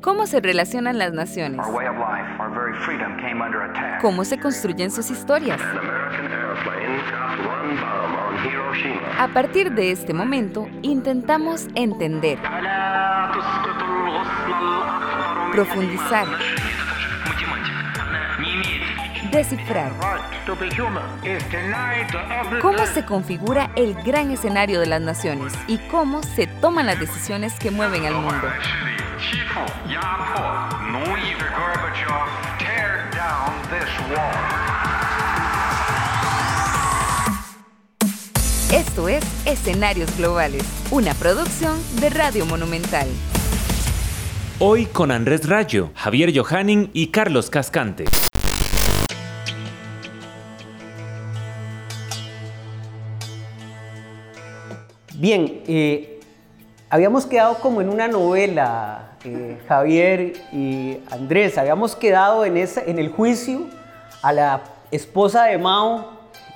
¿Cómo se relacionan las naciones? ¿Cómo se construyen sus historias? A partir de este momento, intentamos entender, profundizar, descifrar. ¿Cómo se configura el gran escenario de las naciones y cómo se toman las decisiones que mueven al mundo? Esto es Escenarios Globales, una producción de Radio Monumental. Hoy con Andrés Rayo, Javier Johanning y Carlos Cascante. Bien, eh, habíamos quedado como en una novela, eh, Javier y Andrés, habíamos quedado en, en el juicio a la esposa de Mao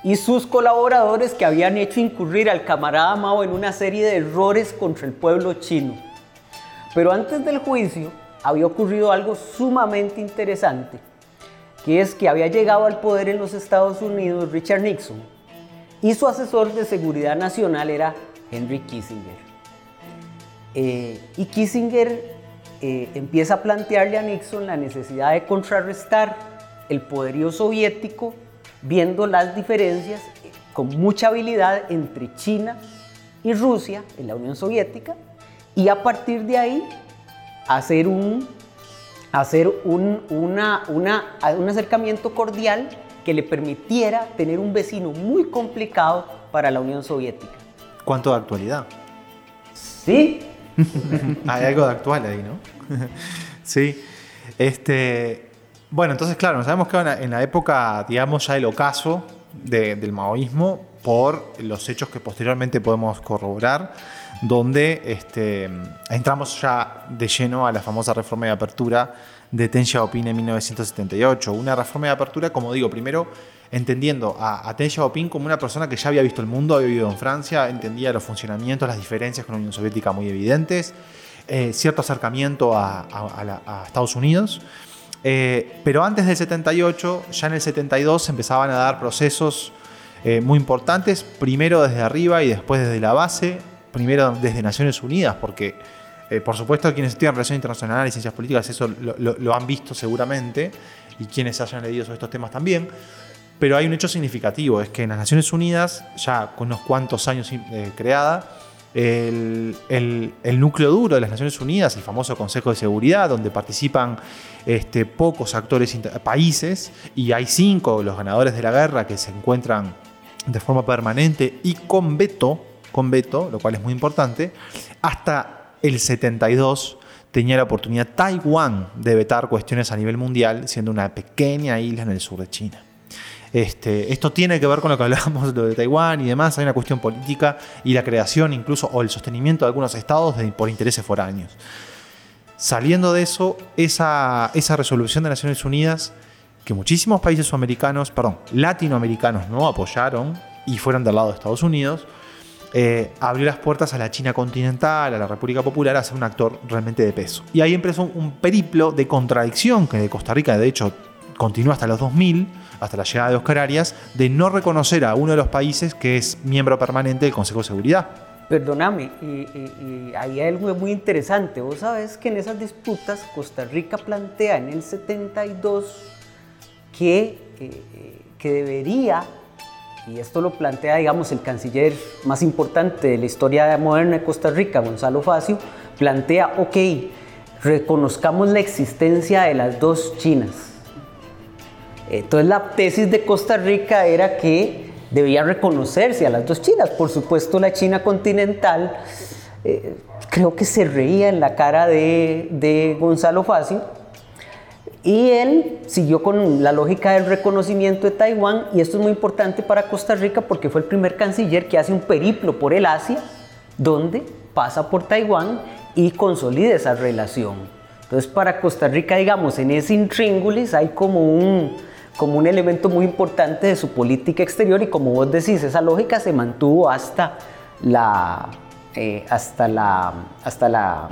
y sus colaboradores que habían hecho incurrir al camarada Mao en una serie de errores contra el pueblo chino. Pero antes del juicio había ocurrido algo sumamente interesante, que es que había llegado al poder en los Estados Unidos Richard Nixon y su asesor de seguridad nacional era Henry Kissinger. Eh, y Kissinger eh, empieza a plantearle a Nixon la necesidad de contrarrestar el poderío soviético, viendo las diferencias eh, con mucha habilidad entre China y Rusia en la Unión Soviética, y a partir de ahí hacer un, hacer un, una, una, un acercamiento cordial que le permitiera tener un vecino muy complicado para la Unión Soviética. ¿Cuánto de actualidad? Sí. Hay algo de actual ahí, ¿no? sí. Este, bueno, entonces, claro, sabemos que en la época, digamos, ya del ocaso del maoísmo, por los hechos que posteriormente podemos corroborar, donde este, entramos ya de lleno a la famosa reforma de apertura de Deng Xiaoping en 1978. Una reforma de apertura, como digo, primero entendiendo a, a Deng Xiaoping como una persona que ya había visto el mundo, había vivido en Francia, entendía los funcionamientos, las diferencias con la Unión Soviética muy evidentes, eh, cierto acercamiento a, Estados Unidos. Eh, pero antes del 78, ya en el 72 se empezaban a dar procesos eh, muy importantes, primero desde arriba y después desde la base, primero desde Naciones Unidas, porque por supuesto quienes estudian relaciones internacionales y ciencias políticas eso lo, lo han visto seguramente, y quienes hayan leído sobre estos temas también. Pero hay un hecho significativo, es que en las Naciones Unidas, ya con unos cuantos años eh, creada, el, núcleo duro de las Naciones Unidas, el famoso Consejo de Seguridad, donde participan este, pocos actores, países, y hay cinco, los ganadores de la guerra, que se encuentran de forma permanente y con veto, con veto, lo cual es muy importante, hasta el 72 tenía la oportunidad Taiwán de vetar cuestiones a nivel mundial, siendo una pequeña isla en el sur de China. Este, esto tiene que ver con lo que hablábamos de Taiwán y demás. Hay una cuestión política y la creación incluso o el sostenimiento de algunos estados por intereses foráneos. Saliendo de eso, esa, esa resolución de Naciones Unidas, que muchísimos países sudamericanos, perdón, latinoamericanos no apoyaron y fueron del lado de Estados Unidos, eh, abrió las puertas a la China continental, a la República Popular, a ser un actor realmente de peso. Y ahí empezó un periplo de contradicción que de Costa Rica, de hecho, continúa hasta los 2000, hasta la llegada de Oscar Arias, de no reconocer a uno de los países que es miembro permanente del Consejo de Seguridad. Perdóname, y, ahí hay algo muy interesante. Vos sabés que en esas disputas Costa Rica plantea en el 72 que, eh, que debería, y esto lo plantea, digamos, el canciller más importante de la historia moderna de Costa Rica, Gonzalo Facio, plantea, ok, reconozcamos la existencia de las dos Chinas entonces la tesis de Costa Rica era que debía reconocerse a las dos Chinas. Por supuesto la China continental eh, creo que se reía en la cara de, Gonzalo Facio y él siguió con la lógica del reconocimiento de Taiwán y esto es muy importante para Costa Rica porque fue el primer canciller que hace un periplo por el Asia donde pasa por Taiwán y consolida esa relación. Entonces para Costa Rica, digamos, en ese intríngulis hay como un, como un elemento muy importante de su política exterior y como vos decís, esa lógica se mantuvo hasta la, eh, hasta la, hasta la,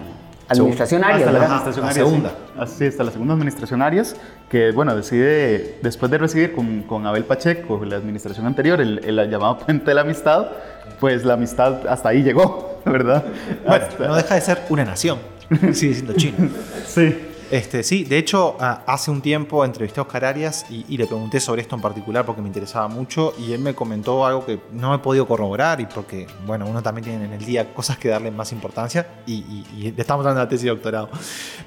administración Arias, hasta la administración La Arias, segunda. sí. Así, hasta la segunda administración Arias, que bueno, decide, después de recibir con, con Abel Pacheco, la administración anterior, el, el llamado puente de la amistad, pues la amistad hasta ahí llegó, ¿verdad? Bueno, Hasta- no deja de ser una nación. Sigue siendo China. sí. Este, sí, de hecho, hace un tiempo entrevisté a Oscar Arias y, le pregunté sobre esto en particular porque me interesaba mucho y él me comentó algo que no he podido corroborar y porque, bueno, uno también tiene en el día cosas que darle más importancia y, le estamos dando la tesis de doctorado.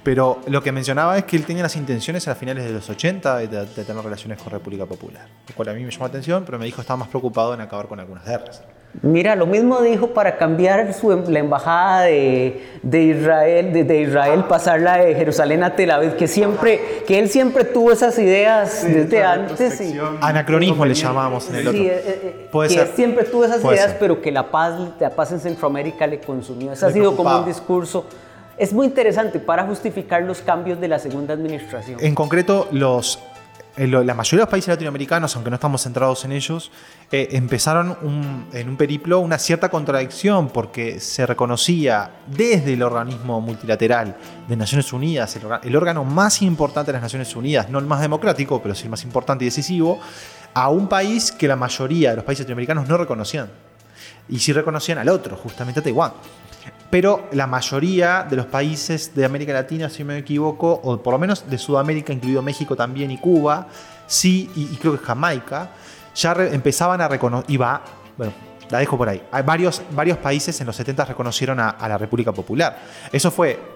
Pero lo que mencionaba es que él tenía las intenciones a finales de los 80 de, de tener relaciones con República Popular, lo cual a mí me llamó la atención, pero me dijo que estaba más preocupado en acabar con algunas guerras. Mira, lo mismo dijo para cambiar su, em, la embajada de, de Israel, de, de Israel, pasarla de Jerusalén a Tel Aviv, que siempre, que él siempre tuvo esas ideas desde esa antes. Y, Anacronismo le llamamos en el otro. Sí, eh, eh, Puede que ser. siempre tuvo esas Puede ideas, ser. pero que la paz, la paz en Centroamérica le consumió. Ese Le ha sido como preocupaba. un discurso. Es muy interesante para justificar los cambios de la segunda administración. En concreto, los, lo- la mayoría de los países latinoamericanos, aunque no estamos centrados en ellos, eh, empezaron en un periplo una cierta contradicción porque se reconocía desde el organismo multilateral de Naciones Unidas, el, el órgano más importante de las Naciones Unidas, no el más democrático, pero sí el más importante y decisivo, a un país que la mayoría de los países latinoamericanos no reconocían. Y sí reconocían al otro, justamente a Taiwán. Pero la mayoría de los países de América Latina, si me equivoco, o por lo menos de Sudamérica, incluido México también y Cuba, sí, y, creo que Jamaica, ya empezaban a reconocer, y bueno, la dejo por ahí. Varios, varios países en los 70 reconocieron a la República Popular. Eso fue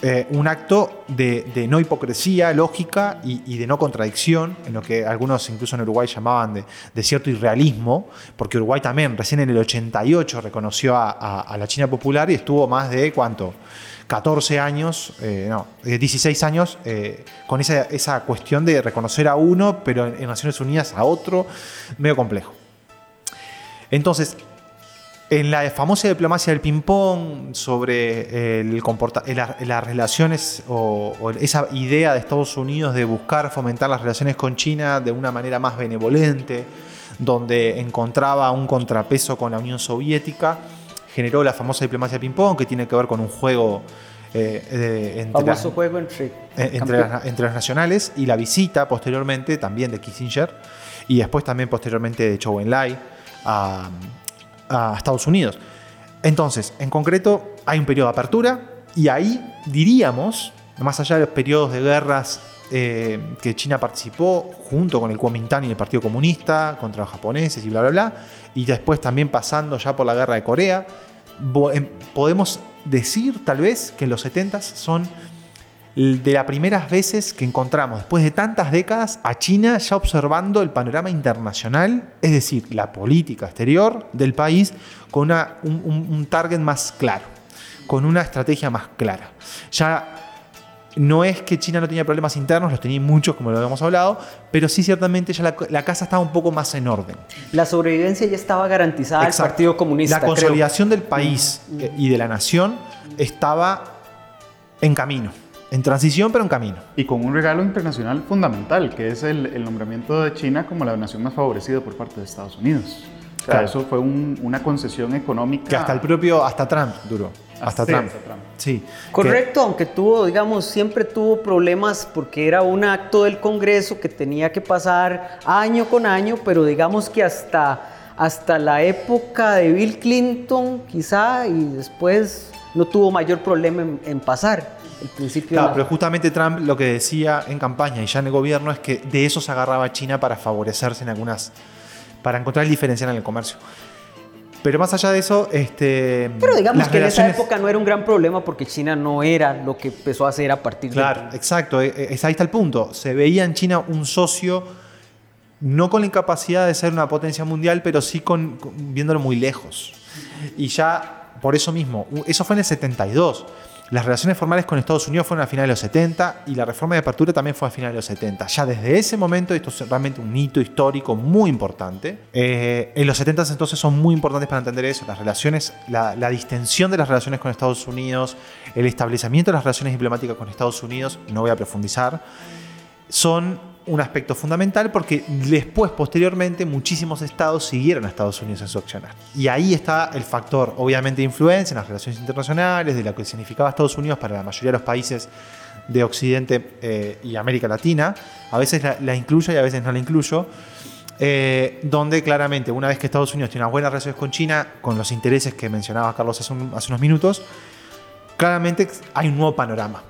eh, un acto de, no hipocresía lógica y, de no contradicción, en lo que algunos incluso en Uruguay llamaban de, cierto irrealismo, porque Uruguay también recién en el 88 reconoció a, la China popular y estuvo más de cuánto, 14 años, eh, no, eh, 16 años eh, con esa, esa cuestión de reconocer a uno, pero en Naciones Unidas a otro, medio complejo. Entonces, en la famosa diplomacia del ping-pong sobre el comporta- la- las relaciones o, o esa idea de Estados Unidos de buscar fomentar las relaciones con China de una manera más benevolente, donde encontraba un contrapeso con la Unión Soviética, generó la famosa diplomacia del ping-pong que tiene que ver con un juego eh, de- entre, las- juego entre, eh, entre, campeón- las, entre los nacionales y la visita posteriormente también de Kissinger y después también posteriormente de Chou Enlai a, a Estados Unidos. Entonces, en concreto, hay un periodo de apertura y ahí diríamos, más allá de los periodos de guerras eh, que China participó junto con el Kuomintang y el Partido Comunista contra los japoneses y bla, bla, bla, y después también pasando ya por la guerra de Corea, em- podemos decir tal vez que los 70 son de las primeras veces que encontramos, después de tantas décadas, a China ya observando el panorama internacional, es decir, la política exterior del país con una- un, un- target más claro, con una estrategia más clara. Ya no es que China no tenía problemas internos, los tenía muchos, como lo habíamos hablado, pero sí ciertamente ya la, la casa estaba un poco más en orden. La sobrevivencia ya estaba garantizada al Exacto. Partido Comunista. La creo. consolidación del país eh, y de la nación estaba en camino, en transición, pero en camino. Y con un regalo internacional fundamental, que es el, el nombramiento de China como la nación más favorecida por parte de Estados Unidos. O sea, Claro. eso fue un- una concesión económica. Que hasta el propio, hasta Trump duró. Hasta Sí, Trump. hasta Trump. Sí. Correcto, aunque tuvo, digamos, siempre tuvo problemas porque era un acto del Congreso que tenía que pasar año con año, pero digamos que hasta, hasta la época de Bill Clinton, quizá, y después no tuvo mayor problema en, en pasar. El principio Claro, pero justamente Trump lo que decía en campaña y ya en el gobierno es que de eso se agarraba China para favorecerse en algunas. para encontrar el diferencial en el comercio. Pero más allá de eso, este. Pero digamos las que en esa época no era un gran problema porque China no era lo que empezó a hacer a partir Claro, de... exacto. eh, eh, Ahí está el punto. Se veía en China un socio, no con la incapacidad de ser una potencia mundial, pero sí con, con- viéndolo muy lejos. Y ya, por eso mismo, eso fue en el 72. Las relaciones formales con Estados Unidos fueron a finales de los 70 y la reforma de apertura también fue a finales de los 70. Ya desde ese momento, esto es realmente un hito histórico muy importante. Eh, en los 70 entonces son muy importantes para entender eso, las relaciones, la, la distensión de las relaciones con Estados Unidos, el establecimiento de las relaciones diplomáticas con Estados Unidos, no voy a profundizar, son un aspecto fundamental porque después, posteriormente, muchísimos estados siguieron a Estados Unidos en su accionar. Y ahí está el factor, obviamente, de influencia en las relaciones internacionales, de lo que significaba Estados Unidos para la mayoría de los países de Occidente eh, y América Latina. A veces la, la, incluyo y a veces no la incluyo. Eh, donde claramente, una vez que Estados Unidos tiene unas buenas relaciones con China, con los intereses que mencionaba Carlos hace, hace unos minutos, claramente hay un nuevo panorama.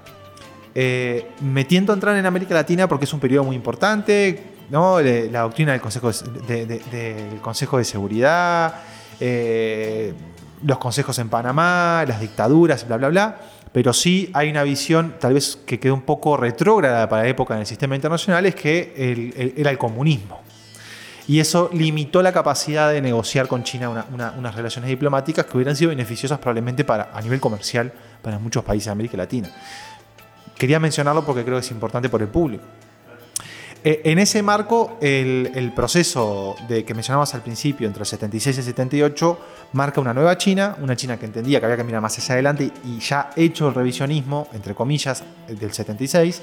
Eh, me tiento a entrar en América Latina porque es un periodo muy importante, la doctrina del Consejo de, Seguridad, eh, los consejos en Panamá, las dictaduras, bla, bla, bla. Pero sí hay una visión, tal vez que quedó un poco retrógrada para la época en el sistema internacional, es que era el comunismo. Y eso limitó la capacidad de negociar con China una, una, unas relaciones diplomáticas que hubieran sido beneficiosas probablemente para, a nivel comercial para muchos países de América Latina. Quería mencionarlo porque creo que es importante por el público. Eh, en ese marco, el, proceso de que mencionamos al principio, entre el 76 y el 78, marca una nueva China, una China que entendía que había que mirar más hacia adelante y ya hecho el revisionismo, entre comillas, del 76,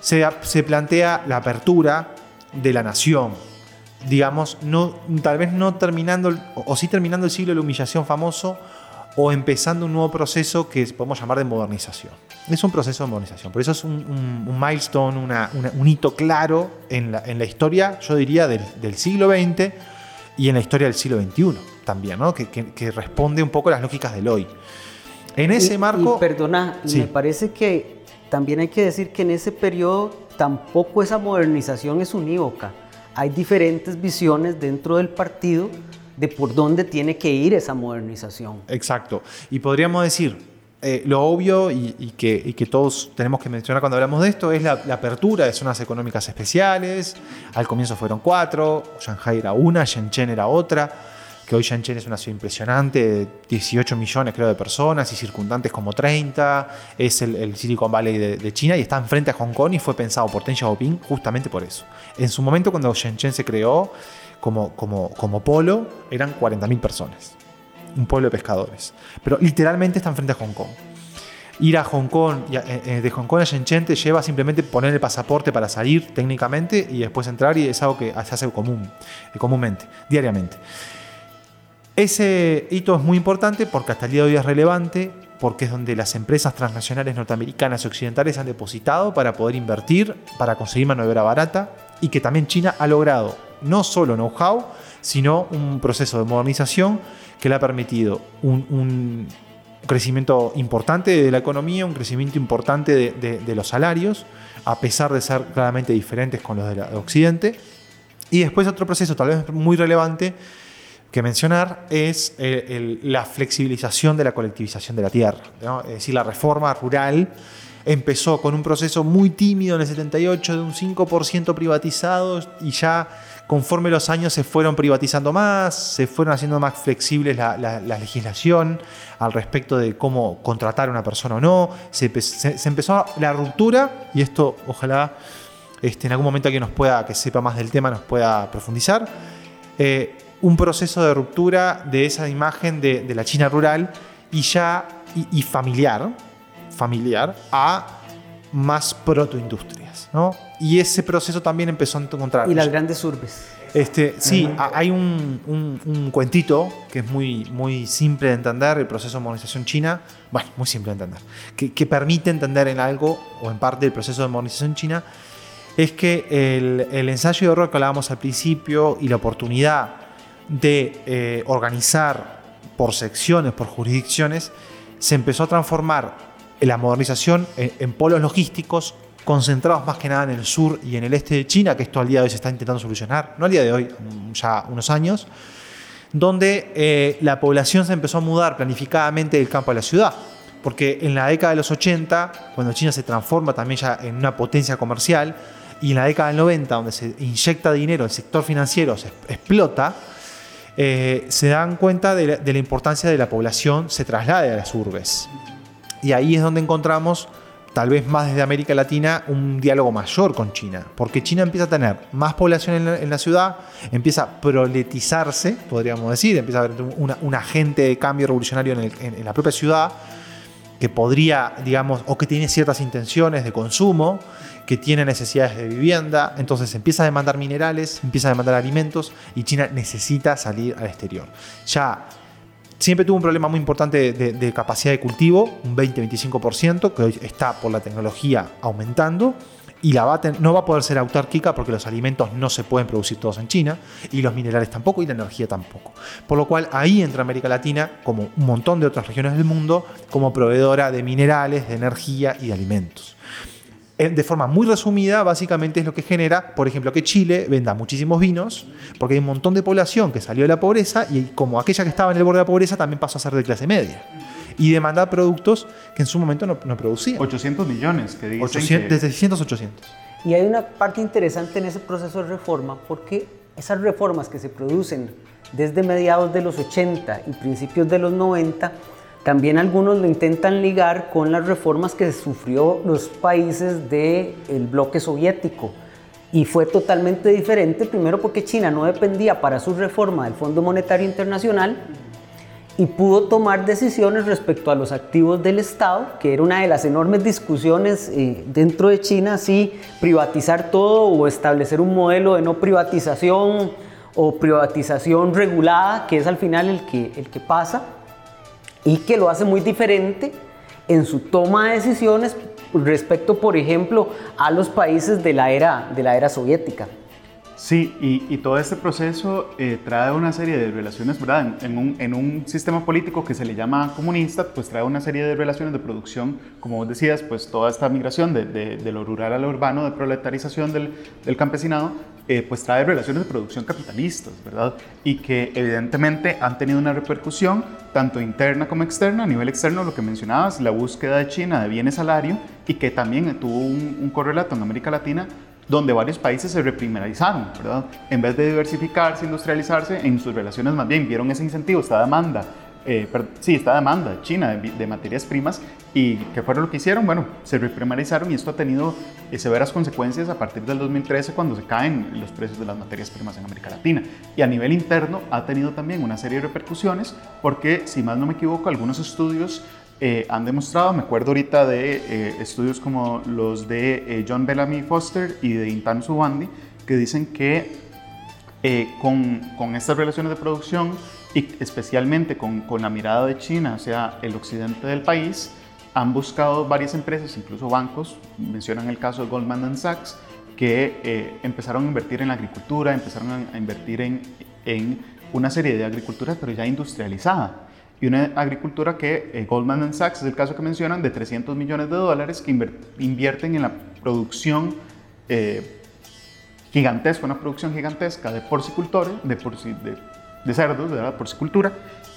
se, se plantea la apertura de la nación, digamos, tal vez no terminando, o sí terminando el siglo de la humillación famoso, o empezando un nuevo proceso que podemos llamar de modernización. Es un proceso de modernización, por eso es un, un, un milestone, una, una, un hito claro en la, en la historia, yo diría, del, del, siglo XX y en la historia del siglo XXI también, ¿no? que, que, que responde un poco a las lógicas del hoy. En ese y, marco... Y perdona, sí. me parece que también hay que decir que en ese periodo tampoco esa modernización es unívoca. Hay diferentes visiones dentro del partido de por dónde tiene que ir esa modernización. Exacto. Y podríamos decir, eh, lo obvio y, que, todos tenemos que mencionar cuando hablamos de esto es la, apertura de zonas económicas especiales. Al comienzo fueron cuatro, Shanghai era una, Shenzhen era otra, que hoy Shenzhen es una ciudad impresionante, 18 millones creo de personas y circundantes como 30, es el, Silicon Valley de, China y está enfrente a Hong Kong y fue pensado por Deng Xiaoping justamente por eso. En su momento cuando Shenzhen se creó, como, como, como polo eran 40.000 personas. Un pueblo de pescadores. Pero literalmente están frente a Hong Kong. Ir a Hong Kong, eh, de Hong Kong a Shenzhen te lleva simplemente poner el pasaporte para salir técnicamente y después entrar y es algo que se hace común, comúnmente, diariamente. Ese hito es muy importante porque hasta el día de hoy es relevante, porque es donde las empresas transnacionales norteamericanas y occidentales han depositado para poder invertir, para conseguir mano barata y que también China ha logrado no solo know-how, sino un proceso de modernización que le ha permitido un, un, crecimiento importante de la economía, un crecimiento importante de, de, de, los salarios, a pesar de ser claramente diferentes con los de, la, de Occidente. Y después otro proceso tal vez muy relevante que mencionar es el, el, la flexibilización de la colectivización de la tierra, ¿no? es decir, la reforma rural empezó con un proceso muy tímido en el 78 de un 5% privatizado y ya conforme los años se fueron privatizando más, se fueron haciendo más flexibles la, la, la legislación al respecto de cómo contratar a una persona o no, se, empezó la ruptura y esto ojalá este, en algún momento alguien nos pueda, que sepa más del tema, nos pueda profundizar. Eh, un proceso de ruptura de esa imagen de, la China rural y ya y familiar, familiar a más protoindustrias, ¿no? Y ese proceso también empezó a encontrar. Y las grandes urbes. Este, sí, uh -huh. hay un, un, un, cuentito que es muy, muy simple de entender, el proceso de modernización china, bueno, muy simple de entender, que, que permite entender en algo o en parte el proceso de modernización china, es que el, el ensayo de horror que hablábamos al principio y la oportunidad de eh, organizar por secciones, por jurisdicciones, se empezó a transformar la modernización en, polos logísticos concentrados más que nada en el sur y en el este de China, que esto al día de hoy se está intentando solucionar, no al día de hoy, ya unos años, donde eh, la población se empezó a mudar planificadamente del campo a la ciudad. Porque en la década de los 80, cuando China se transforma también ya en una potencia comercial, y en la década del 90, donde se inyecta dinero, el sector financiero se explota, eh, se dan cuenta de la, de la importancia de la población se traslade a las urbes. Y ahí es donde encontramos tal vez más desde América Latina, un diálogo mayor con China, porque China empieza a tener más población en la, ciudad, empieza a proletizarse, podríamos decir, empieza a haber un agente de cambio revolucionario en, en, la propia ciudad, que podría, digamos, o que tiene ciertas intenciones de consumo, que tiene necesidades de vivienda, entonces empieza a demandar minerales, empieza a demandar alimentos y China necesita salir al exterior. Ya siempre tuvo un problema muy importante de, capacidad de cultivo, un 20-25%, que hoy está por la tecnología aumentando y la no va a poder ser autárquica porque los alimentos no se pueden producir todos en China y los minerales tampoco y la energía tampoco. Por lo cual ahí entra América Latina, como un montón de otras regiones del mundo, como proveedora de minerales, de energía y de alimentos. De forma muy resumida, básicamente es lo que genera, por ejemplo, que Chile venda muchísimos vinos, porque hay un montón de población que salió de la pobreza y como aquella que estaba en el borde de la pobreza también pasó a ser de clase media y demandar productos que en su momento no, no producían. 800 millones, que dicen 800, que... Desde 600 800. Y hay una parte interesante en ese proceso de reforma, porque esas reformas que se producen desde mediados de los 80 y principios de los 90, también algunos lo intentan ligar con las reformas que sufrió los países del bloque soviético. Y fue totalmente diferente, primero porque China no dependía para su reforma del Fondo Monetario Internacional, y pudo tomar decisiones respecto a los activos del Estado, que era una de las enormes discusiones eh, dentro de China, si privatizar todo o establecer un modelo de no privatización o privatización regulada, que es al final el que, el que pasa, y que lo hace muy diferente en su toma de decisiones respecto, por ejemplo, a los países de la era, de la era soviética. Sí, y, todo este proceso eh, trae una serie de relaciones, ¿verdad? En, un, en, un, sistema político que se le llama comunista, pues trae una serie de relaciones de producción, como vos decías, pues toda esta migración de, de, lo rural a lo urbano, de proletarización del, del campesinado, eh, pues trae relaciones de producción capitalistas, ¿verdad? Y que evidentemente han tenido una repercusión tanto interna como externa. A nivel externo, lo que mencionabas, la búsqueda de China de bienes salario y que también tuvo un, correlato en América Latina donde varios países se reprimarizaron, ¿verdad? En vez de diversificarse, industrializarse, en sus relaciones más bien vieron ese incentivo, esta demanda, eh, sí, esta demanda de China de, materias primas y ¿qué fue lo que hicieron? Bueno, se reprimarizaron y esto ha tenido eh, severas consecuencias a partir del 2013 cuando se caen los precios de las materias primas en América Latina. Y a nivel interno ha tenido también una serie de repercusiones porque, si más no me equivoco, algunos estudios eh, han demostrado, me acuerdo ahorita de eh, estudios como los de eh, John Bellamy Foster y de Intan Subandi, que dicen que con, con, estas relaciones de producción y especialmente con, con, la mirada de China hacia el occidente del país, han buscado varias empresas, incluso bancos, mencionan el caso de Goldman Sachs, que empezaron a invertir en la agricultura, empezaron a, a invertir en, en una serie de agriculturas, pero ya industrializada. Y una agricultura que eh, Goldman Sachs, es el caso que mencionan, de 300 millones de dólares que invierten en la producción eh, gigantesca, una producción gigantesca de porcicultores, de, de, de cerdos, de la porcicultura,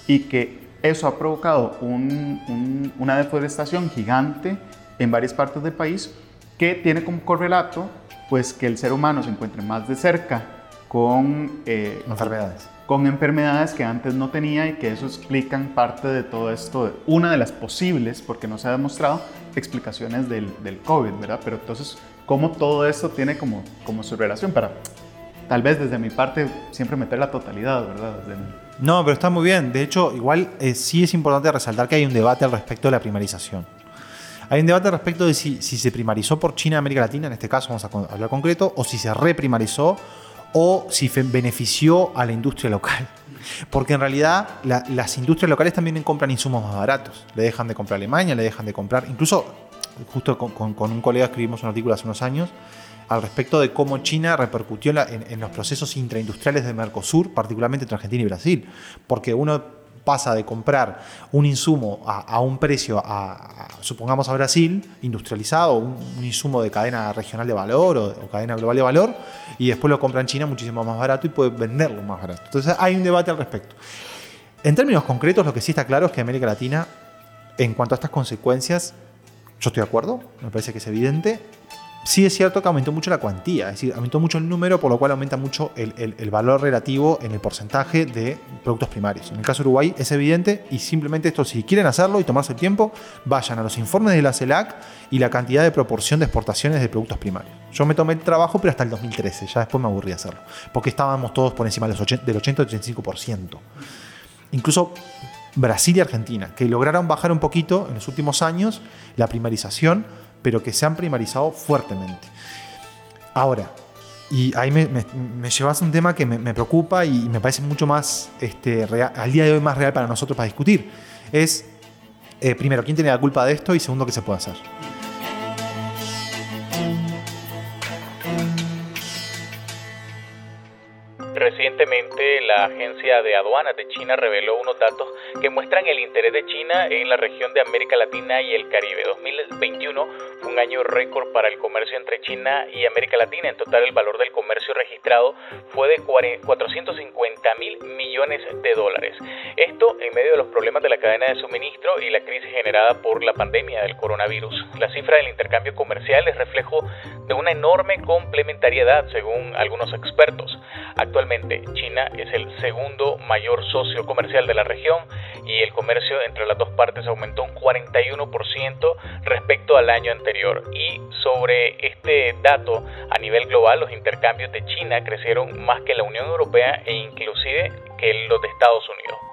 y que eso ha provocado una deforestación gigante en varias partes del país que tiene como correlato pues que el ser humano se encuentre más de cerca con eh, enfermedades con enfermedades que antes no tenía y que eso explican parte de todo esto, una de las posibles, porque no se ha demostrado, explicaciones del, del COVID, ¿verdad? Pero entonces, ¿cómo todo esto tiene como, como su relación para, tal vez desde mi parte, siempre meter la totalidad, ¿verdad? No, pero está muy bien. De hecho, igual eh, sí es importante resaltar que hay un debate al respecto de la primarización. Hay un debate al respecto de si, si se primarizó por China América Latina, en este caso vamos a hablar concreto, o si se reprimarizó o si benefició a la industria local. Porque en realidad las industrias locales también compran insumos más baratos. Le dejan de comprar Alemania, le dejan de comprar. Incluso, justo con, un colega escribimos un artículo hace unos años al respecto de cómo China repercutió en, los procesos intraindustriales de Mercosur, particularmente entre Argentina y Brasil. Porque uno pasa de comprar un insumo a, un precio, a, supongamos a Brasil, industrializado, un, insumo de cadena regional de valor o, cadena global de valor, y después lo compra en China muchísimo más barato y puede venderlo más barato. Entonces hay un debate al respecto. En términos concretos, lo que sí está claro es que América Latina, en cuanto a estas consecuencias, yo estoy de acuerdo, me parece que es evidente, sí es cierto que aumentó mucho la cuantía, es decir, aumentó mucho el número, por lo cual aumenta mucho el, valor relativo en el porcentaje de productos primarios. En el caso de Uruguay es evidente y simplemente esto, si quieren hacerlo y tomarse el tiempo, vayan a los informes de la CELAC y la cantidad de proporción de exportaciones de productos primarios. Yo me tomé el trabajo, pero hasta el 2013, ya después me aburrí de hacerlo, porque estábamos todos por encima del 80-85%. Incluso Brasil y Argentina, que lograron bajar un poquito en los últimos años la primarización, pero que se han primarizado fuertemente. Ahora, y ahí me, llevas a un tema que me, me preocupa y me parece mucho más, este, real- al día de hoy, más real para nosotros para discutir. Es, eh, primero, quién tiene la culpa de esto y segundo, qué se puede hacer. Recientemente, la Agencia de Aduanas de China reveló unos datos que muestran el interés de China en la región de América Latina y el Caribe. 2021 un año récord para el comercio entre China y América Latina. En total, el valor del comercio registrado fue de 450 mil millones de dólares. Esto en medio de los problemas de la cadena de suministro y la crisis generada por la pandemia del coronavirus. La cifra del intercambio comercial es reflejo de una enorme complementariedad, según algunos expertos. Actualmente, China es el segundo mayor socio comercial de la región y el comercio entre las dos partes aumentó un 41% respecto al año anterior. Y sobre este dato, a nivel global, los intercambios de China crecieron más que la Unión Europea e inclusive que los de Estados Unidos.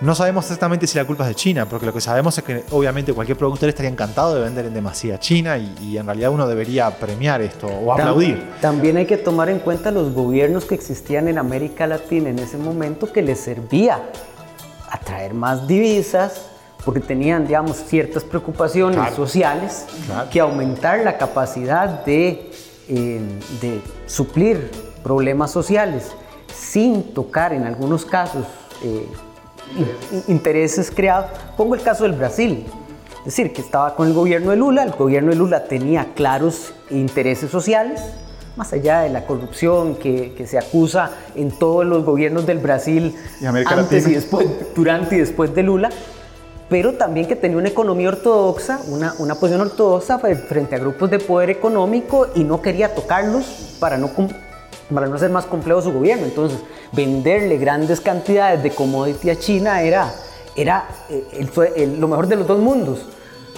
No sabemos exactamente si la culpa es de China, porque lo que sabemos es que obviamente cualquier productor estaría encantado de vender en demasía a China y, y en realidad uno debería premiar esto o Tam- aplaudir. También hay que tomar en cuenta los gobiernos que existían en América Latina en ese momento que les servía atraer más divisas porque tenían, digamos, ciertas preocupaciones Claro. sociales Claro. que aumentar la capacidad de, eh, de suplir problemas sociales sin tocar en algunos casos eh, intereses creados. Pongo el caso del Brasil. Es decir, que estaba con el gobierno de Lula, el gobierno de Lula tenía claros intereses sociales, más allá de la corrupción que, que se acusa en todos los gobiernos del Brasil Y antes Latina. y después, durante y después de Lula, pero también que tenía una economía ortodoxa, una, una posición ortodoxa fre- frente a grupos de poder económico y no quería tocarlos para no, cum- para no hacer más complejo su gobierno. Entonces, venderle grandes cantidades de commodity a China era, era eh, el lo mejor de los dos mundos.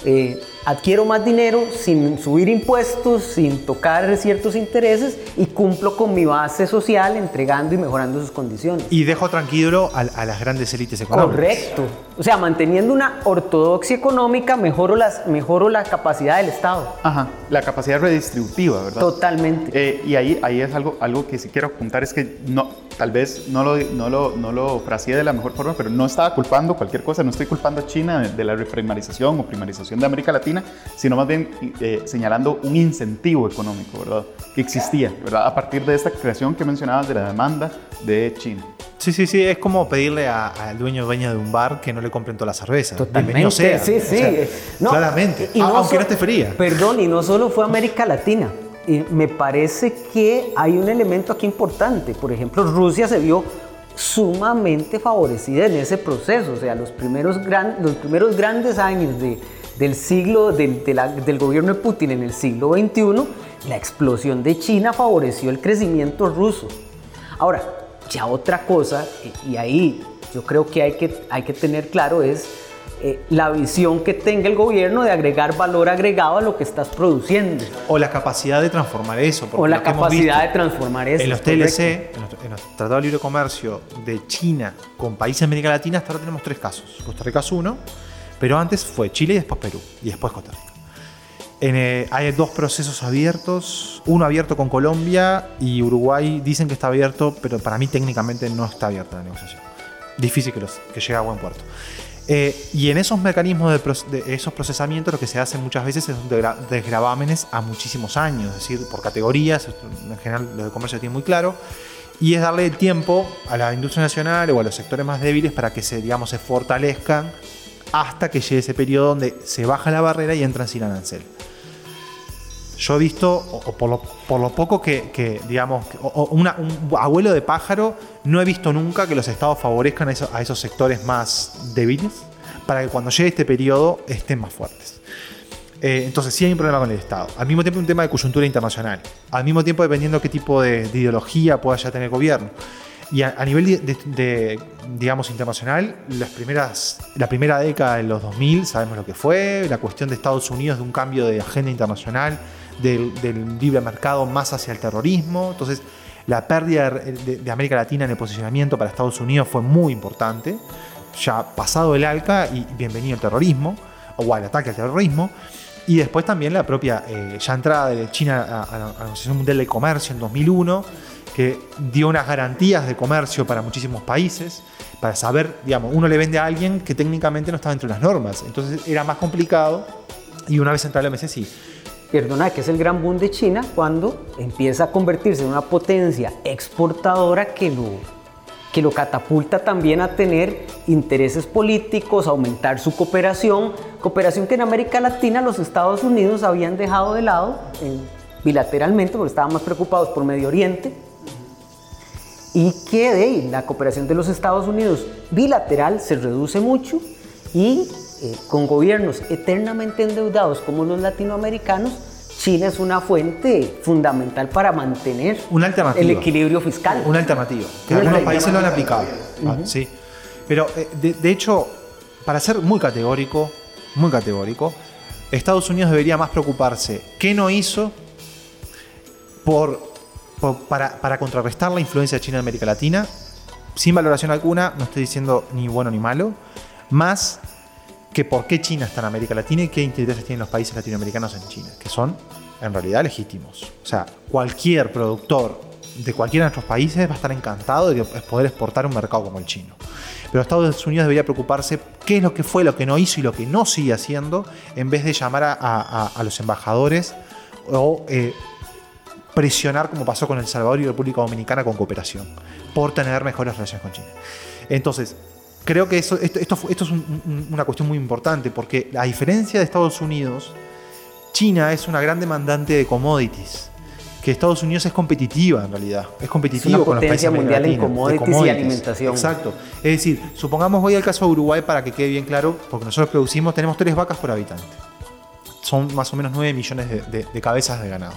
Eh, adquiero más dinero sin subir impuestos, sin tocar ciertos intereses y cumplo con mi base social entregando y mejorando sus condiciones. Y dejo tranquilo a, a las grandes élites económicas. Correcto. O sea, manteniendo una ortodoxia económica, mejoro, las, mejoro la capacidad del Estado. Ajá, la capacidad redistributiva, ¿verdad? Totalmente. Eh, y ahí, ahí es algo, algo que sí quiero apuntar, es que no, tal vez no lo, no, lo, no lo fraseé de la mejor forma, pero no estaba culpando cualquier cosa, no estoy culpando a China de, de la reprimarización o primarización de América Latina, sino más bien eh, señalando un incentivo económico, ¿verdad? Que existía, ¿verdad? A partir de esta creación que mencionabas de la demanda de China. Sí, sí, sí, es como pedirle a- al dueño o dueña de un bar que no le compren toda la cerveza. Totalmente. Bienvenido sea. Sí, O sí. sea, No, claramente. y aunque so- no esté fría. Perdón, y no solo fue América Latina. Y me parece que hay un elemento aquí importante. Por ejemplo, Rusia se vio sumamente favorecida en ese proceso. O sea, los primeros, gran- los primeros grandes años de- del siglo, del, del gobierno de Putin en el siglo XXI, la explosión de China favoreció el crecimiento ruso. Ahora, ya otra cosa, y ahí yo creo que hay que, hay que tener claro es eh, la visión que tenga el gobierno de agregar valor agregado a lo que estás produciendo. O la capacidad de transformar eso. O la capacidad de transformar eso. En los. TLC, en los, en los Tratados de Libre Comercio de China con países de América Latina, hasta ahora tenemos tres casos. Costa Rica es uno, pero antes fue Chile y después Perú, y después Costa Rica. En, eh, hay dos procesos abiertos, uno abierto con Colombia y Uruguay dicen que está abierto, pero para mí técnicamente no está abierta la negociación. Difícil que, los, que llegue a buen puerto. Eh, y en esos mecanismos de, de esos procesamientos lo que se hace muchas veces es desgravámenes a muchísimos años, es decir, por categorías, en general lo de comercio tiene muy claro, y es darle tiempo a la industria nacional o a los sectores más débiles para que se, digamos, se fortalezcan hasta que llegue ese periodo donde se baja la barrera y entran sin arancel. Yo he visto, o, por, lo, por lo poco que, digamos, un abuelo de pájaro, no he visto nunca que los estados favorezcan a esos sectores más débiles para que cuando llegue este periodo estén más fuertes. Eh, entonces sí hay un problema con el Estado. Al mismo tiempo un tema de coyuntura internacional. Al mismo tiempo dependiendo qué tipo de, de ideología pueda ya tener el gobierno. Y a, a nivel de, de- de, digamos, internacional, las primeras, la primera década de los 2000, sabemos lo que fue, la cuestión de Estados Unidos de un cambio de agenda internacional, del, libre mercado más hacia el terrorismo. Entonces, la pérdida de, de- de América Latina en el posicionamiento para Estados Unidos fue muy importante. Ya pasado el ALCA y bienvenido el terrorismo, o al ataque al terrorismo. Y después también la propia eh, ya entrada de China a, la la Organización Mundial del Comercio en 2001, que dio unas garantías de comercio para muchísimos países, para saber, digamos, uno le vende a alguien que técnicamente no estaba dentro de las normas. Entonces era más complicado y una vez entrado el OMC sí. Perdona, que es el gran boom de China cuando empieza a convertirse en una potencia exportadora que lo, que lo catapulta también a tener intereses políticos, aumentar su cooperación, cooperación que en América Latina los Estados Unidos habían dejado de lado eh, bilateralmente porque estaban más preocupados por Medio Oriente y que de la cooperación de los Estados Unidos bilateral se reduce mucho y eh, con gobiernos eternamente endeudados como los latinoamericanos, China es una fuente fundamental para mantener Una el equilibrio fiscal. Una alternativa. Que Una algunos alternativa. países lo han aplicado. Ah, sí. Pero eh, de, de hecho, para ser muy categórico, muy categórico, Estados Unidos debería más preocuparse qué no hizo por, por- para, para contrarrestar la influencia de China en América Latina, sin valoración alguna, no estoy diciendo ni bueno ni malo, más que por qué China está en América Latina y qué intereses tienen los países latinoamericanos en China, que son en realidad legítimos. O sea, cualquier productor de cualquiera de nuestros países va a estar encantado de poder exportar un mercado como el chino. Pero Estados Unidos debería preocuparse qué es lo que fue, lo que no hizo y lo que no sigue haciendo, en vez de llamar a los embajadores o eh, presionar, como pasó con El Salvador y República Dominicana, con cooperación, por tener mejores relaciones con China. Entonces, creo que eso, esto, esto, esto es un- un- una cuestión muy importante, porque a diferencia de Estados Unidos, China es una gran demandante de commodities. Que Estados Unidos es competitiva en realidad. Es competitivo una con los países mundial en de commodities y alimentación. Exacto. Es decir, supongamos voy al caso de Uruguay para que quede bien claro, porque nosotros producimos, tenemos tres vacas por habitante. Son más o menos 9 millones de, de- de cabezas de ganado.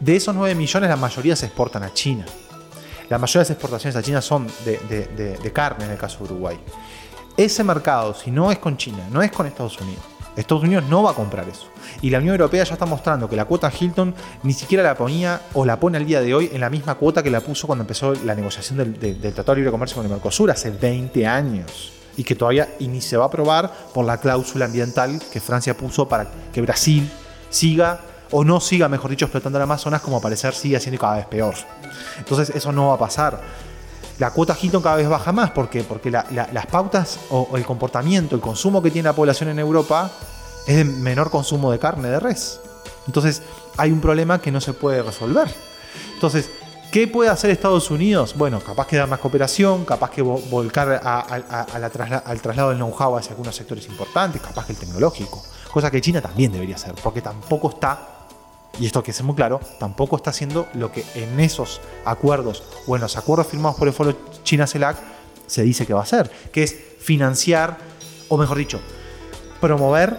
De esos 9 millones, la mayoría se exportan a China. La mayoría de las exportaciones a China son de, carne en el caso de Uruguay. Ese mercado, si no es con China, no es con Estados Unidos. Estados Unidos no va a comprar eso. Y la Unión Europea ya está mostrando que la cuota Hilton ni siquiera la ponía o la pone al día de hoy en la misma cuota que la puso cuando empezó la negociación del, Tratado de Libre Comercio con el Mercosur hace 20 años. Y que todavía ni se va a aprobar por la cláusula ambiental que Francia puso para que Brasil siga o no siga, mejor dicho, explotando el Amazonas como parecer sigue siendo cada vez peor. Entonces eso no va a pasar. La cuota Hilton cada vez baja más. ¿Por qué? Porque la- la- las pautas o, el comportamiento, el consumo que tiene la población en Europa es de menor consumo de carne de res. Entonces hay un problema que no se puede resolver. Entonces, ¿qué puede hacer Estados Unidos? Bueno, capaz que dar más cooperación, capaz que vo- volcar a- a- al traslado del know-how hacia algunos sectores importantes, capaz que el tecnológico. Cosa que China también debería hacer, porque tampoco está y esto que es muy claro, tampoco está haciendo lo que en esos acuerdos o en los acuerdos firmados por el Foro China-CELAC se dice que va a hacer, que es financiar, o mejor dicho, promover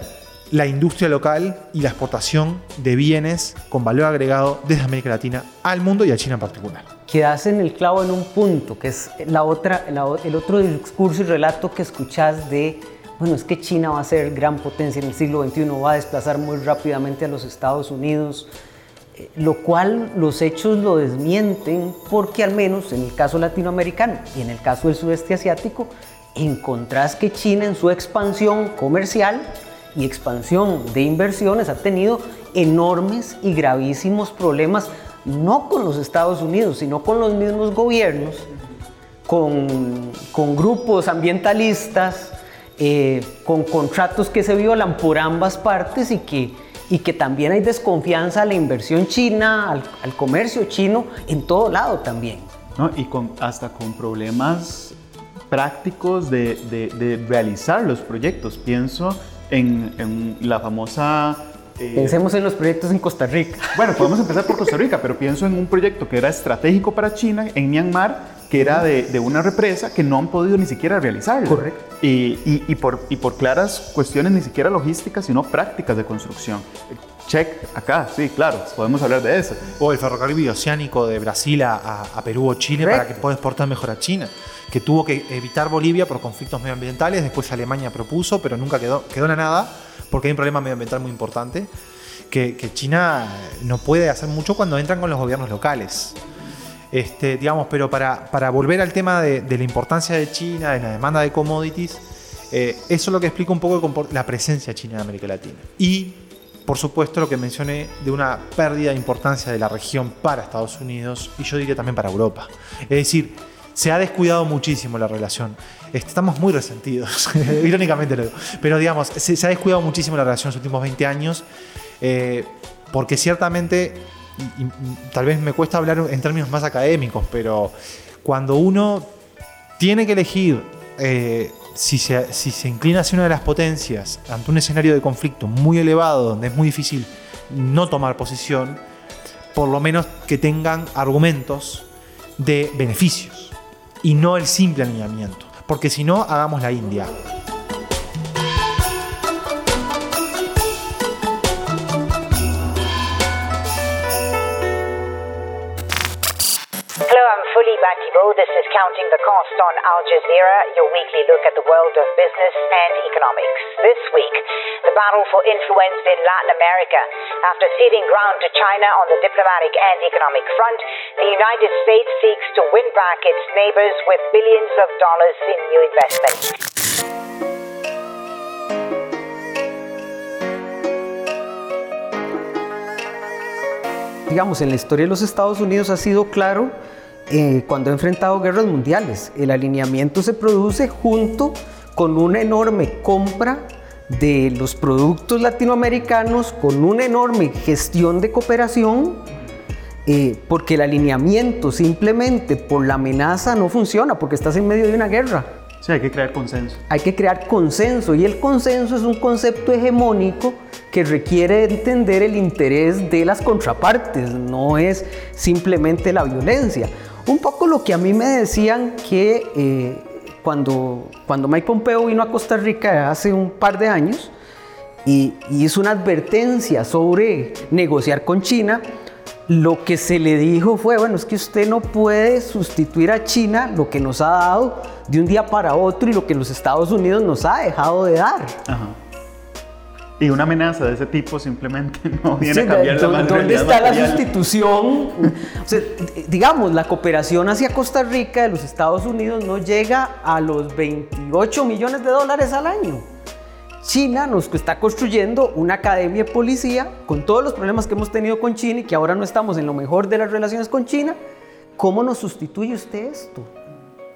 la industria local y la exportación de bienes con valor agregado desde América Latina al mundo y a China en particular. Quedas en el clavo en un punto, que es la otra, el otro discurso y relato que escuchás de, bueno, es que China va a ser gran potencia en el siglo XXI, va a desplazar muy rápidamente a los Estados Unidos, eh, lo cual los hechos lo desmienten porque al menos en el caso latinoamericano y en el caso del sudeste asiático, encontrás que China en su expansión comercial y expansión de inversiones ha tenido enormes y gravísimos problemas, no con los Estados Unidos, sino con los mismos gobiernos, con, con grupos ambientalistas, eh, con contratos que se violan por ambas partes y que, y que también hay desconfianza a la inversión china, al, al comercio chino, en todo lado también. ¿no? Y con, hasta con problemas prácticos de, de- de realizar los proyectos. Pienso en, en la famosa... eh, Pensemos en los proyectos en Costa Rica. bueno, podemos empezar por Costa Rica, pero pienso en un proyecto que era estratégico para China, en Myanmar, que era de, de una represa que no han podido ni siquiera realizar. Correcto. Y, y- y por, y por claras cuestiones ni siquiera logísticas, sino prácticas de construcción. check acá, sí, claro, podemos hablar de eso. O el ferrocarril oceánico de Brasil a, a- Perú o Chile para que pueda exportar mejor a China. Que tuvo que evitar Bolivia por conflictos medioambientales, después Alemania propuso, pero nunca quedó, quedó en la nada, porque hay un problema medioambiental muy importante, que, que China no puede hacer mucho cuando entran con los gobiernos locales. Este, digamos, pero para, para volver al tema de, la importancia de China, de la demanda de commodities, eh, eso es lo que explica un poco la presencia china en América Latina. Y, por supuesto, lo que mencioné de una pérdida de importancia de la región para Estados Unidos y yo diría también para Europa. Es decir, se ha descuidado muchísimo la relación. Estamos muy resentidos, irónicamente lo digo. Pero digamos, se, se ha descuidado muchísimo la relación en los últimos 20 años, eh, porque ciertamente, y- tal vez me cuesta hablar en términos más académicos, pero cuando uno tiene que elegir eh, si, se, si se inclina hacia una de las potencias ante un escenario de conflicto muy elevado, donde es muy difícil no tomar posición, por lo menos que tengan argumentos de beneficios y no el simple alineamiento. Porque si no, hagamos la India. This is Counting the Cost on Al Jazeera, your weekly look at the world of business and economics. This week, the battle for influence in Latin America. After ceding ground to China on the diplomatic and economic front, the United States seeks to win back its neighbors with billions of dollars in new investments. digamos, en la historia de los Estados Unidos ha sido claro eh, cuando ha enfrentado guerras mundiales. El alineamiento se produce junto con una enorme compra de los productos latinoamericanos, con una enorme gestión de cooperación, eh, porque el alineamiento simplemente por la amenaza no funciona, porque estás en medio de una guerra. Sí, hay que crear consenso. Hay que crear consenso y el consenso es un concepto hegemónico que requiere entender el interés de las contrapartes, no es simplemente la violencia. Un poco lo que a mí me decían que eh, cuando, cuando Mike Pompeo vino a Costa Rica hace un par de años y, y hizo una advertencia sobre negociar con China, lo que se le dijo fue, bueno, es que usted no puede sustituir a China lo que nos ha dado de un día para otro y lo que los Estados Unidos nos ha dejado de dar. Ajá. Y una amenaza de ese tipo simplemente no viene Sí, a cambiar la ¿dó- ma- ¿Dónde está la sustitución? O sea, d- digamos, la cooperación hacia Costa Rica de los Estados Unidos no llega a los 28 millones de dólares al año. China nos está construyendo una academia de policía con todos los problemas que hemos tenido con China y que ahora no estamos en lo mejor de las relaciones con China. ¿Cómo nos sustituye usted esto?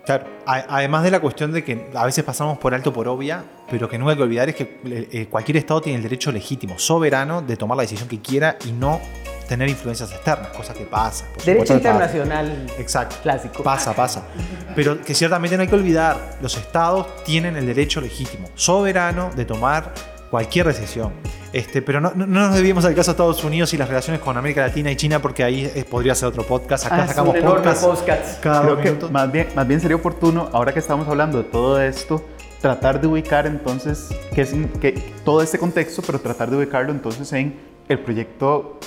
Claro, además de la cuestión de que a veces pasamos por alto por obvia, pero que no hay que olvidar es que eh, cualquier Estado tiene el derecho legítimo, soberano, de tomar la decisión que quiera y no tener influencias externas, cosa que pasa. por Derecho pasa. internacional Exacto. clásico. Pasa, pasa. Pero que ciertamente no hay que olvidar, los estados tienen el derecho legítimo, soberano, de tomar cualquier decisión. Este, pero no, no- no nos debíamos al caso de Estados Unidos y las relaciones con América Latina y China, porque ahí eh, podría ser otro podcast. Acá Ah, es sacamos podcast podcast. cada que más bien, más bien sería oportuno, ahora que estamos hablando de todo esto, tratar de ubicar entonces que es que todo este contexto, pero tratar de ubicarlo entonces en el proyecto,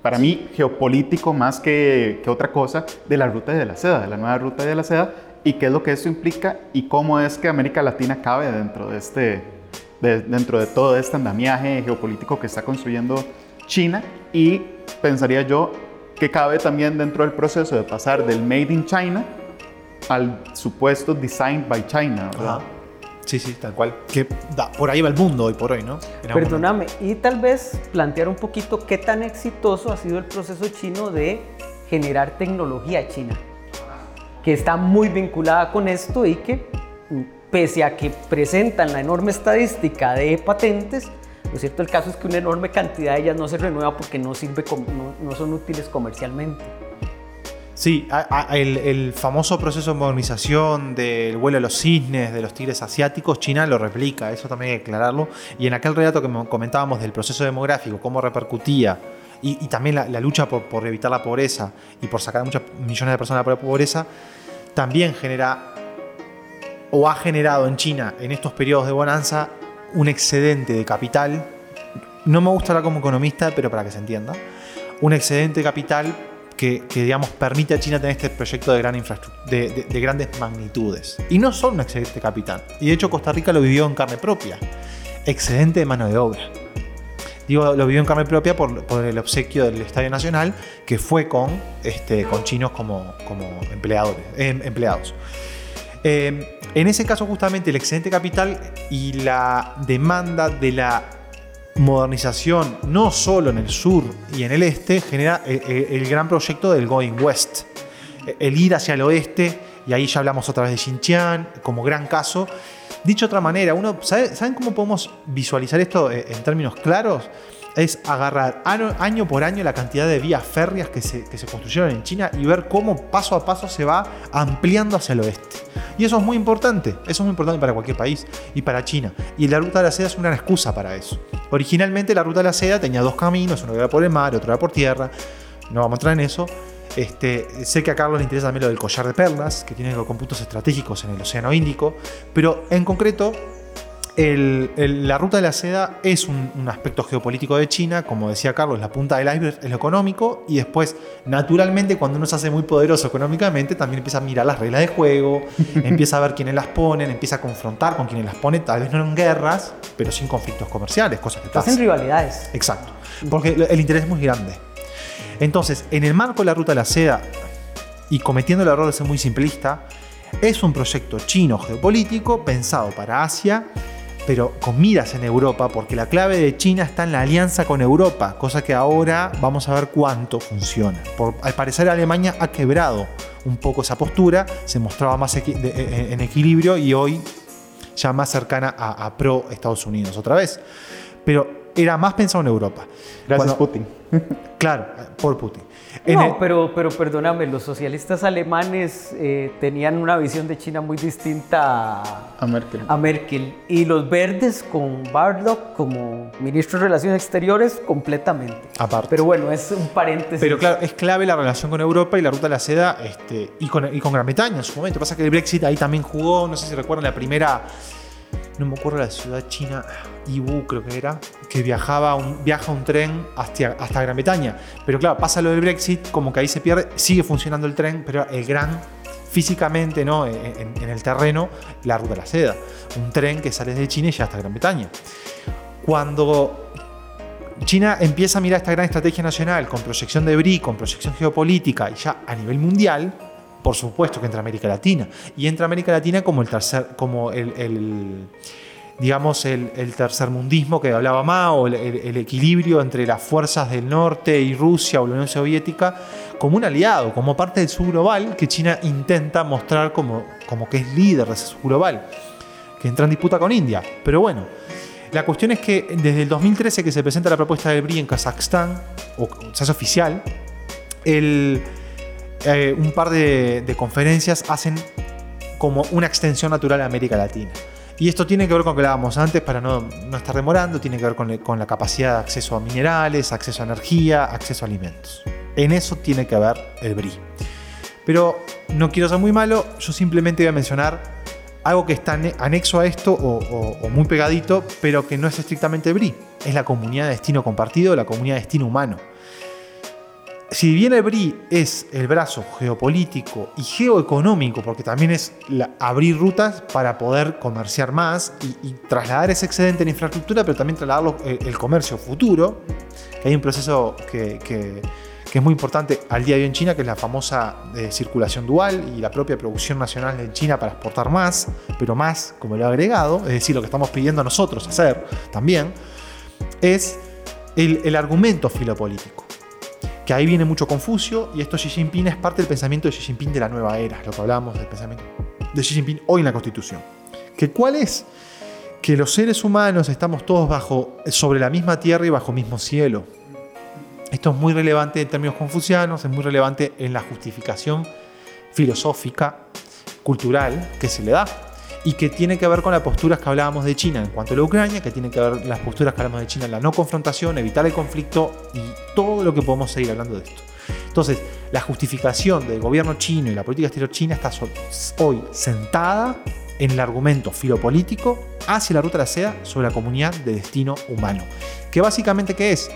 para mí, geopolítico más que, que otra cosa, de la ruta de la seda, de la nueva ruta de la seda, y qué es lo que esto implica y cómo es que América Latina cabe dentro de este, de- dentro de todo este andamiaje geopolítico que está construyendo China y pensaría yo que cabe también dentro del proceso de pasar del Made in China al supuesto Designed by China, ¿verdad? Ajá. Sí, sí, tal cual. Que da- por ahí va el mundo hoy por hoy, ¿no? Perdóname, y tal vez plantear un poquito qué tan exitoso ha sido el proceso chino de generar tecnología china, que está muy vinculada con esto y que, pese a que presentan la enorme estadística de patentes, lo cierto el caso es que una enorme cantidad de ellas no se renueva porque no, sirve no, no son útiles comercialmente. Sí, a- a- el, el famoso proceso de modernización del vuelo de los cisnes, de los tigres asiáticos, China lo replica, eso también hay que aclararlo. Y en aquel relato que mo- comentábamos del proceso demográfico, cómo repercutía, y, y también la, la lucha por, por evitar la pobreza y por sacar a muchas millones de personas de la pobreza, también genera o ha generado en China en estos periodos de bonanza un excedente de capital no me gusta hablar como economista, pero para que se entienda, un excedente de capital que, digamos, permite a China tener este proyecto de, gran de, de- de grandes magnitudes. Y no solo un excedente de capital. Y de hecho Costa Rica lo vivió en carne propia. Excedente de mano de obra. Digo, lo vivió en carne propia por, el obsequio del Estadio Nacional, que fue con, este, chinos como, como empleadores, em- empleados. Eh, en ese caso, justamente, el excedente capital y la demanda de la modernización, no solo en el sur y en el este, genera eh, eh, el, gran proyecto del Going West. Eh, El ir hacia el oeste, y ahí ya hablamos otra vez de Xinjiang, como gran caso. Dicho de otra manera, uno, ¿sabe- ¿saben cómo podemos visualizar esto eh, en términos claros? Es agarrar año, por año la cantidad de vías férreas que se, construyeron en China y ver cómo paso a paso se va ampliando hacia el oeste. Y eso es muy importante, eso es muy importante para cualquier país y para China. Y la ruta de la seda es una excusa para eso. Originalmente la ruta de la seda tenía dos caminos, uno era por el mar, otro era por tierra. No vamos a entrar en eso. Este, sé que a Carlos le interesa también lo del collar de perlas, que tiene con puntos estratégicos en el Océano Índico, pero en concreto el- el- la ruta de la seda es un, un aspecto geopolítico de China, como decía Carlos, la punta del iceberg es lo económico y después, naturalmente, cuando uno se hace muy poderoso económicamente, también empieza a mirar las reglas de juego, empieza a ver quiénes las ponen, empieza a confrontar con quienes las ponen, tal vez no en guerras, pero sin conflictos comerciales, cosas que Hacen pasan. rivalidades. Exacto, porque el interés es muy grande. Entonces, en el marco de la ruta de la seda, y cometiendo el error de ser muy simplista, es un proyecto chino geopolítico pensado para Asia, pero con miras en Europa, porque la clave de China está en la alianza con Europa, cosa que ahora vamos a ver cuánto funciona. Por- al parecer Alemania ha quebrado un poco esa postura, se mostraba más equi- de- eh, en equilibrio y hoy ya más cercana a, a pro Estados Unidos otra vez. Pero era más pensado en Europa. Gracias, Cuando- Putin. Claro, por Putin. No, el- pero, pero perdóname, los socialistas alemanes eh, tenían una visión de China muy distinta a, A Merkel. a Merkel. Y los verdes con Bardock como ministro de Relaciones Exteriores, completamente. Aparte. Pero bueno, es un paréntesis. Pero claro, es clave la relación con Europa y la ruta de la seda este, y, con, y con Gran Bretaña en su momento. Pasa que el Brexit ahí también jugó, no sé si recuerdan la primera, no me acuerdo la ciudad china, Ibu creo que era, que viajaba un, viaja un tren hasta, hasta Gran Bretaña. Pero claro, pasa lo del Brexit, como que ahí se pierde, sigue funcionando el tren, pero el gran, físicamente, ¿no? en, en- en el terreno, la ruta de la seda. Un tren que sale de China y llega hasta Gran Bretaña. Cuando China empieza a mirar esta gran estrategia nacional con proyección de BRI, con proyección geopolítica y ya a nivel mundial, por supuesto que entra América Latina. Y entra América Latina como el tercer, como el- digamos, el, el tercermundismo que hablaba Mao, el, el- equilibrio entre las fuerzas del norte y Rusia o la Unión Soviética, como un aliado, como parte del sur global que China intenta mostrar como, como que es líder de ese sur global, que entra en disputa con India. Pero bueno, la cuestión es que desde el 2013 que se presenta la propuesta del BRI en Kazajstán, o se hace oficial, el, eh, un par de, de conferencias hacen como una extensión natural a América Latina. Y esto tiene que ver con lo que hablábamos antes, para no, no estar demorando, tiene que ver con, con la capacidad de acceso a minerales, acceso a energía, acceso a alimentos. En eso tiene que ver el BRI. Pero no quiero ser muy malo, yo simplemente voy a mencionar algo que está ane- anexo a esto o, o- o muy pegadito, pero que no es estrictamente BRI. Es la comunidad de destino compartido, la comunidad de destino humano. Si bien el BRI es el brazo geopolítico y geoeconómico, porque también es la- abrir rutas para poder comerciar más y, trasladar ese excedente en infraestructura, pero también trasladarlo eh, el comercio futuro, que hay un proceso que, es muy importante al día de hoy en China, que es la famosa eh, circulación dual y la propia producción nacional de China para exportar más, pero más como lo ha agregado, es decir, lo que estamos pidiendo nosotros hacer también, es el, el argumento filopolítico. Que ahí viene mucho Confucio y esto Xi Jinping es parte del pensamiento de Xi Jinping de la nueva era, lo que hablábamos del pensamiento de Xi Jinping hoy en la Constitución. ¿Que ¿Cuál es? Que los seres humanos estamos todos bajo, sobre la misma tierra y bajo el mismo cielo. Esto es muy relevante en términos confucianos, es muy relevante en la justificación filosófica, cultural que se le da y que tiene que ver con las posturas que hablábamos de China en cuanto a la Ucrania, que tiene que ver las posturas que hablamos de China en la no confrontación, evitar el conflicto y todo lo que podemos seguir hablando de esto. Entonces, la justificación del gobierno chino y la política exterior china está hoy sentada en el argumento filopolítico hacia la ruta de la seda sobre la comunidad de destino humano. Que básicamente, ¿qué es?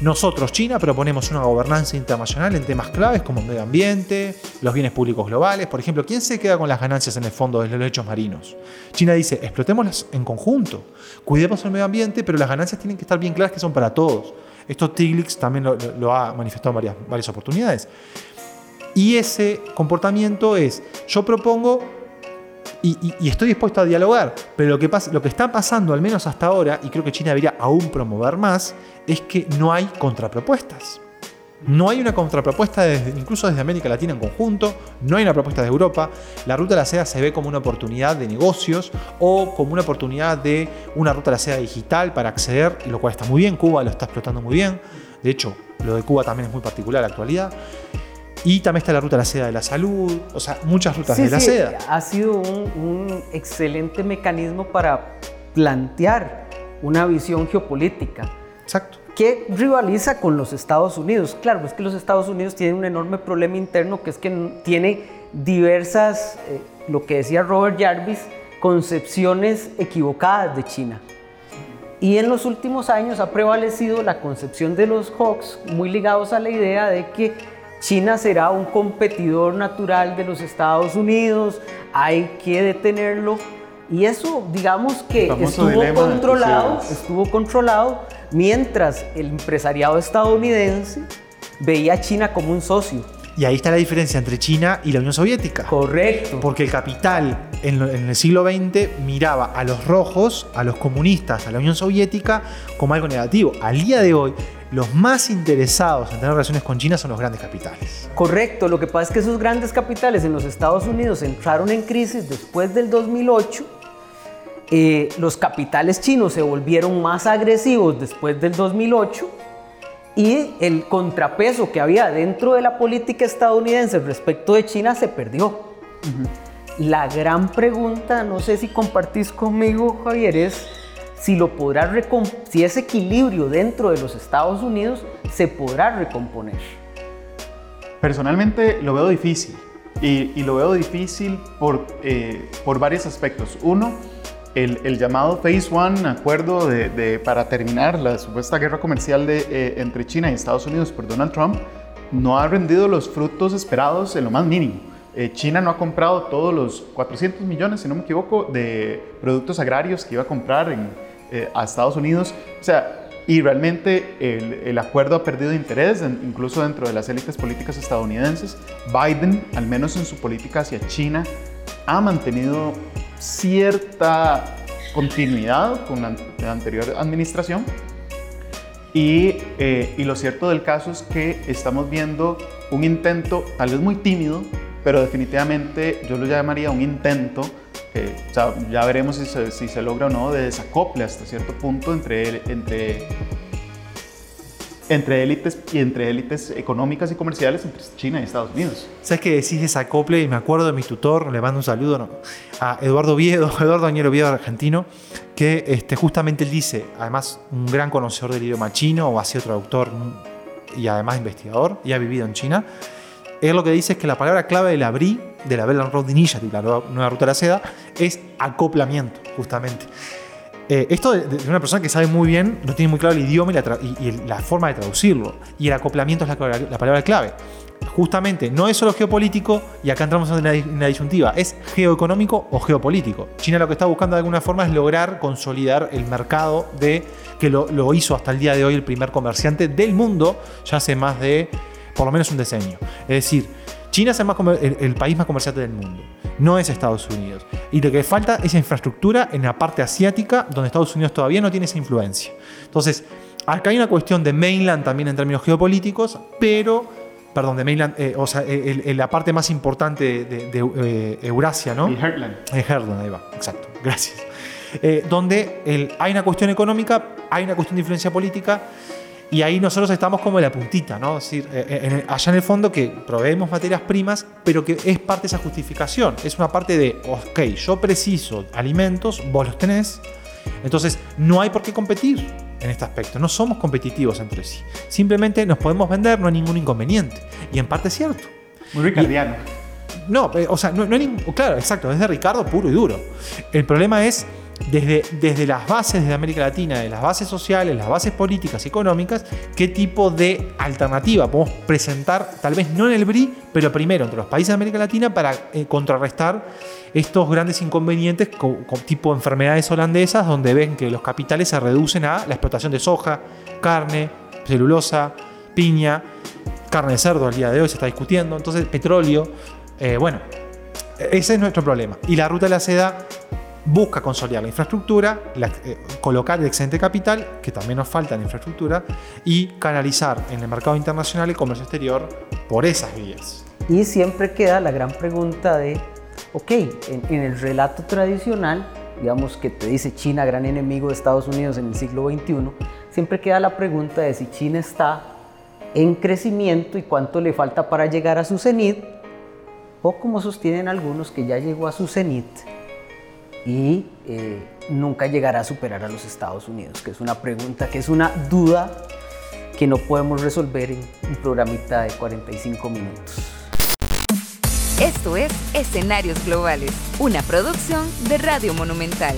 Nosotros, China, proponemos una gobernanza internacional en temas claves como medio ambiente, los bienes públicos globales. Por ejemplo, ¿quién se queda con las ganancias en el fondo de los derechos marinos? China dice, explotémoslas en conjunto, cuidemos el medio ambiente, pero las ganancias tienen que estar bien claras que son para todos. Esto Tiglix también lo, lo ha manifestado en varias, varias oportunidades. Y ese comportamiento es, yo propongo y, estoy dispuesto a dialogar, pero lo que, pasa, lo que está pasando, al menos hasta ahora, y creo que China debería aún promover más, es que no hay contrapropuestas. No hay una contrapropuesta incluso desde América Latina en conjunto, no hay una propuesta de Europa. La ruta de la seda se ve como una oportunidad de negocios o como una oportunidad de una ruta de la seda digital para acceder, lo cual está muy bien, Cuba lo está explotando muy bien. De hecho, lo de Cuba también es muy particular en la actualidad. Y también está la ruta de la seda de la salud, o sea, muchas rutas Sí, de la sí, seda. ha sido un, un excelente mecanismo para plantear una visión geopolítica Exacto. que rivaliza con los Estados Unidos. Claro, es que los Estados Unidos tienen un enorme problema interno que es que tiene diversas, eh, lo que decía Robert Jarvis, concepciones equivocadas de China. Y en los últimos años ha prevalecido la concepción de los Hawks, muy ligados a la idea de que China será un competidor natural de los Estados Unidos, hay que detenerlo. Y eso, digamos que estuvo controlado, estuvo controlado mientras el empresariado estadounidense veía a China como un socio. Y ahí está la diferencia entre China y la Unión Soviética. Correcto. Porque el capital en, en el siglo XX miraba a los rojos, a los comunistas, a la Unión Soviética como algo negativo. Al día de hoy, los más interesados en tener relaciones con China son los grandes capitales. Correcto, lo que pasa es que esos grandes capitales en los Estados Unidos entraron en crisis después del 2008. Eh, los capitales chinos se volvieron más agresivos después del 2008 y el contrapeso que había dentro de la política estadounidense respecto de China se perdió. La gran pregunta, no sé si compartís conmigo, Javier, es si lo podrá si ese equilibrio dentro de los Estados Unidos se podrá recomponer. Personalmente lo veo difícil y, y lo veo difícil por, eh, por varios aspectos. Uno, el, el llamado Phase One, acuerdo de, de- para terminar la supuesta guerra comercial de, eh, entre China y Estados Unidos por Donald Trump, no ha rendido los frutos esperados en lo más mínimo. Eh, China no ha comprado todos los 400 millones, si no me equivoco, de productos agrarios que iba a comprar en, eh, a Estados Unidos. O sea, y realmente el, el acuerdo ha perdido interés, en- incluso dentro de las élites políticas estadounidenses. Biden, al menos en su política hacia China, ha mantenido cierta continuidad con la, la anterior administración. Y, eh, y lo cierto del caso es que estamos viendo un intento, tal vez muy tímido, pero definitivamente yo lo llamaría un intento, eh, o sea, ya veremos si se, si se logra o no, de desacople hasta cierto punto entre, entre, entre élites y entre élites económicas y comerciales entre China y Estados Unidos. ¿Sabes qué decís de esa acople? Y me acuerdo de mi tutor, le mando un saludo ¿no? a Eduardo Viedo, Eduardo Añero Viedo, argentino, que este, justamente él dice, además un gran conocedor del idioma chino, o ha sido traductor y además investigador, y ha vivido en China. Él lo que dice es que la palabra clave de la BRI, de la Belt and Road Initiative, la nueva, ruta de la seda, es acoplamiento, justamente. Eh, esto de, de una persona que sabe muy bien, no tiene muy claro el idioma y la, la forma de traducirlo. Y el acoplamiento es la, la palabra clave. Justamente, no es solo geopolítico, y acá entramos en dis- en disyuntiva, es geoeconómico o geopolítico. China lo que está buscando de alguna forma es lograr consolidar el mercado de que lo, lo hizo hasta el día de hoy el primer comerciante del mundo, ya hace más de por lo menos un decenio. Es decir, China es el, más el- el país más comerciante del mundo, no es Estados Unidos. Y lo que falta es infraestructura en la parte asiática, donde Estados Unidos todavía no tiene esa influencia. Entonces, acá hay una cuestión de mainland también en términos geopolíticos, pero, perdón, de mainland, eh, o sea, el- el- la parte más importante de, de, eh, Eurasia, ¿no? Y Heartland. En Herland, ahí va, exacto, gracias. Eh, donde el- hay una cuestión económica, hay una cuestión de influencia política, y ahí nosotros estamos como en la puntita, ¿no? Es decir, eh, en el- allá en el fondo que proveemos materias primas, pero que es parte de esa justificación. Es una parte de, ok, yo preciso alimentos, vos los tenés, entonces no hay por qué competir en este aspecto. No somos competitivos entre sí. Simplemente nos podemos vender, no hay ningún inconveniente. Y en parte es cierto. Muy ricardiano. No, eh, o sea, no, no hay ningún- claro, exacto, es de Ricardo puro y duro. El problema es desde, desde las bases de América Latina, de las bases sociales, las bases políticas y económicas, qué tipo de alternativa podemos presentar, tal vez no en el BRI, pero primero entre los países de América Latina para eh, contrarrestar estos grandes inconvenientes co- co- tipo enfermedades holandesas, donde ven que los capitales se reducen a la explotación de soja, carne, celulosa, piña, carne de cerdo al día de hoy se está discutiendo, entonces petróleo, eh, bueno, ese es nuestro problema. Y la ruta de la seda busca consolidar la infraestructura, la- eh, colocar el excedente capital, que también nos falta en infraestructura, y canalizar en el mercado internacional el comercio exterior por esas vías. Y siempre queda la gran pregunta de, ok, en, en el relato tradicional, digamos que te dice China gran enemigo de Estados Unidos en el siglo XXI, siempre queda la pregunta de si China está en crecimiento y cuánto le falta para llegar a su cenit, o como sostienen algunos que ya llegó a su cenit y eh, nunca llegará a superar a los Estados Unidos, que es una pregunta, que es una duda que no podemos resolver en un programita de 45 minutos. Esto es Escenarios Globales, una producción de Radio Monumental.